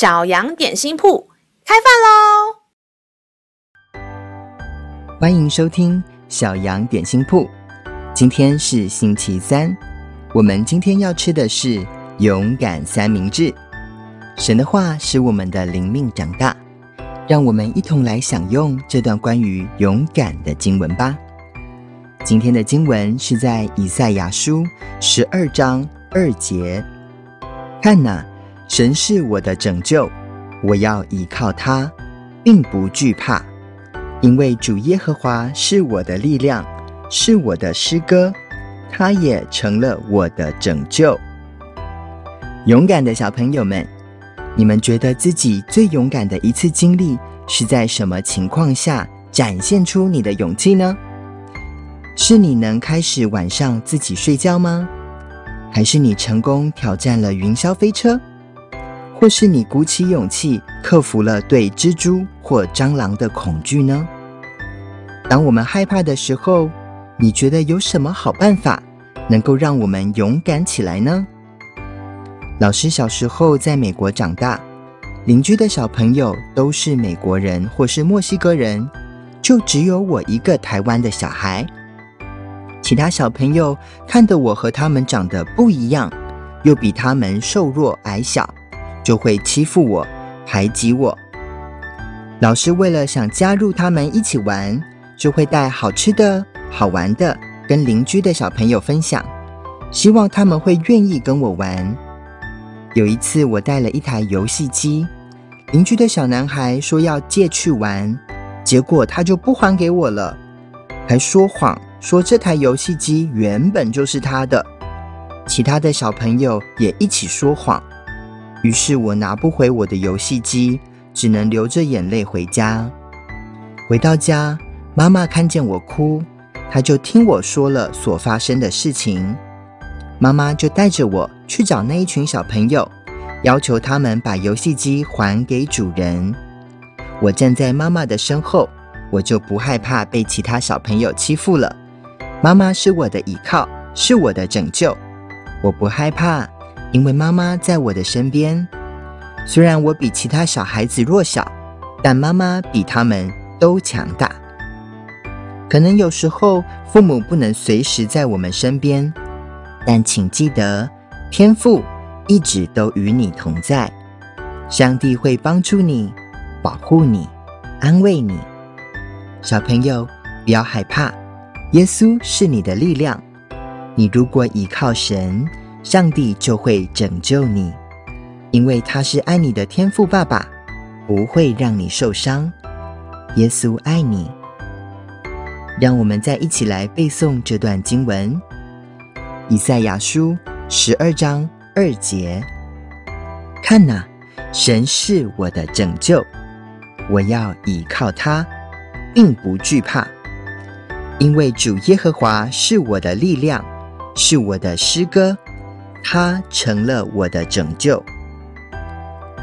小羊点心铺开饭喽！欢迎收听小羊点心铺。今天是星期三，我们今天要吃的是勇敢三明治。神的话使我们的灵命长大，让我们一同来享用这段关于勇敢的经文吧。今天的经文是在以赛亚书十二章二节。看呐，神是我的拯救，我要倚靠他，并不惧怕，因为主耶和华是我的力量，是我的诗歌，他也成了我的拯救。勇敢的小朋友们，你们觉得自己最勇敢的一次经历是在什么情况下展现出你的勇气呢？是你能开始晚上自己睡觉吗？还是你成功挑战了云霄飞车，或是你鼓起勇气克服了对蜘蛛或蟑螂的恐惧呢？当我们害怕的时候，你觉得有什么好办法能够让我们勇敢起来呢？老师小时候在美国长大，邻居的小朋友都是美国人或是墨西哥人，就只有我一个台湾的小孩。其他小朋友看得我和他们长得不一样，又比他们瘦弱矮小，就会欺负我、排挤我。老师为了想加入他们一起玩，就会带好吃的好玩的跟邻居的小朋友分享，希望他们会愿意跟我玩。有一次，我带了一台游戏机，邻居的小男孩说要借去玩，结果他就不还给我了，还说谎。说这台游戏机原本就是他的，其他的小朋友也一起说谎，于是我拿不回我的游戏机，只能流着眼泪回家。回到家，妈妈看见我哭，她就听我说了所发生的事情。妈妈就带着我去找那一群小朋友，要求他们把游戏机还给主人。我站在妈妈的身后，我就不害怕被其他小朋友欺负了。妈妈是我的依靠，是我的拯救。我不害怕，因为妈妈在我的身边。虽然我比其他小孩子弱小，但妈妈比他们都强大。可能有时候父母不能随时在我们身边，但请记得，天父一直都与你同在。上帝会帮助你，保护你，安慰你。小朋友，不要害怕。耶稣是你的力量，你如果依靠神，上帝就会拯救你，因为他是爱你的天父爸爸，不会让你受伤。耶稣爱你，让我们再一起来背诵这段经文：以赛亚书十二章二节。看哪，神是我的拯救，我要倚靠他，并不惧怕。因为主耶和华是我的力量，是我的诗歌，他成了我的拯救。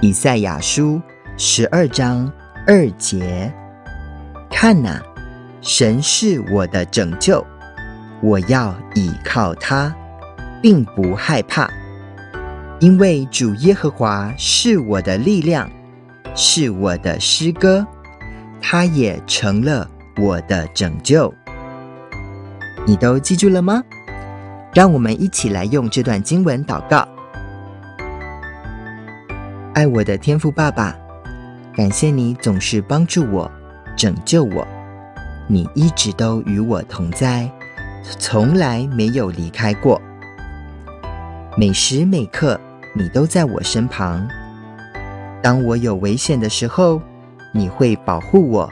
以赛亚书十二章二节，看呐，神是我的拯救，我要倚靠他，并不害怕，因为主耶和华是我的力量，是我的诗歌，他也成了我的拯救。你都记住了吗？让我们一起来用这段经文祷告。爱我的天父爸爸，感谢你总是帮助我、拯救我，你一直都与我同在，从来没有离开过。每时每刻，你都在我身旁。当我有危险的时候，你会保护我。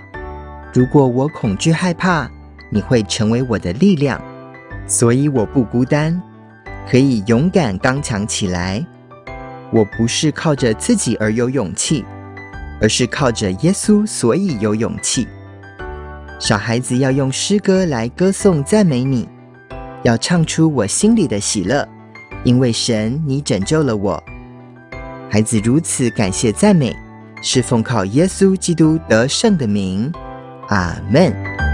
如果我恐惧害怕，你会成为我的力量，所以我不孤单，可以勇敢刚强起来。我不是靠着自己而有勇气，而是靠着耶稣，所以有勇气。小孩子要用诗歌来歌颂赞美你，要唱出我心里的喜乐，因为神，你拯救了我。孩子如此感谢赞美，是奉靠耶稣基督得胜的名。阿门。